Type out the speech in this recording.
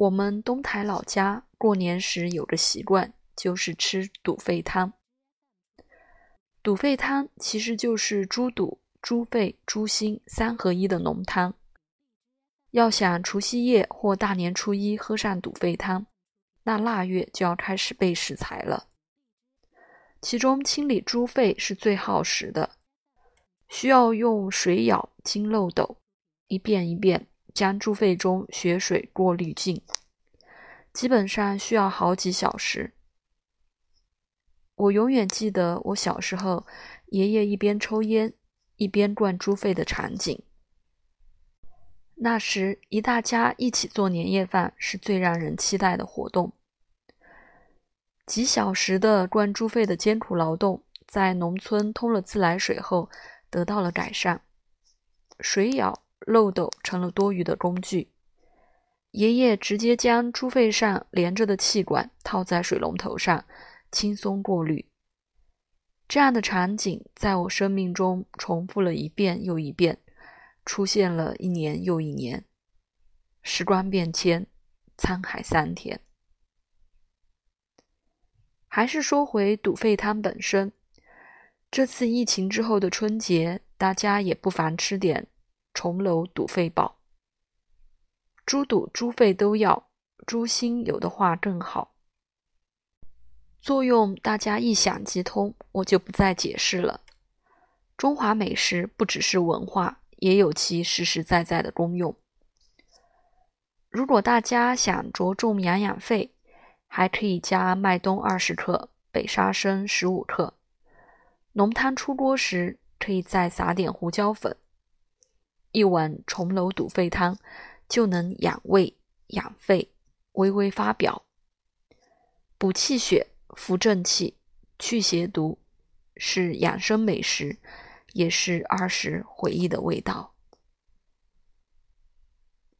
我们东台老家过年时有个习惯，就是吃肚肺汤。肚肺汤其实就是猪肚、猪肺、猪心三合一的浓汤。要想除夕夜或大年初一喝上肚肺汤，那腊月就要开始备食材了。其中清理猪肺是最耗时的，需要用水舀经漏斗，一遍一遍将猪肺中血水过滤净，基本上需要好几小时。我永远记得我小时候，爷爷一边抽烟一边灌猪肺的场景。那时，一大家一起做年夜饭是最让人期待的活动。几小时的灌猪肺的艰苦劳动，在农村通了自来水后得到了改善，水舀漏斗成了多余的工具。爷爷直接将猪肺上连着的气管套在水龙头上。轻松过滤，这样的场景在我生命中重复了一遍又一遍，出现了一年又一年。时光变迁，沧海桑田。还是说回肚肺汤本身，这次疫情之后的春节，大家也不妨吃点重楼肚肺宝。猪肚、猪肺都要，猪心有的话更好。作用大家一想即通，我就不再解释了。中华美食不只是文化，也有其实实在在的功用。如果大家想着重养养肺，还可以加麦冬二十克、北沙参十五克。浓汤出锅时，可以再撒点胡椒粉。一碗重楼堵肺汤就能养胃、养肺、微微发表、补气血。扶正气、去邪毒，是养生美食，也是儿时回忆的味道。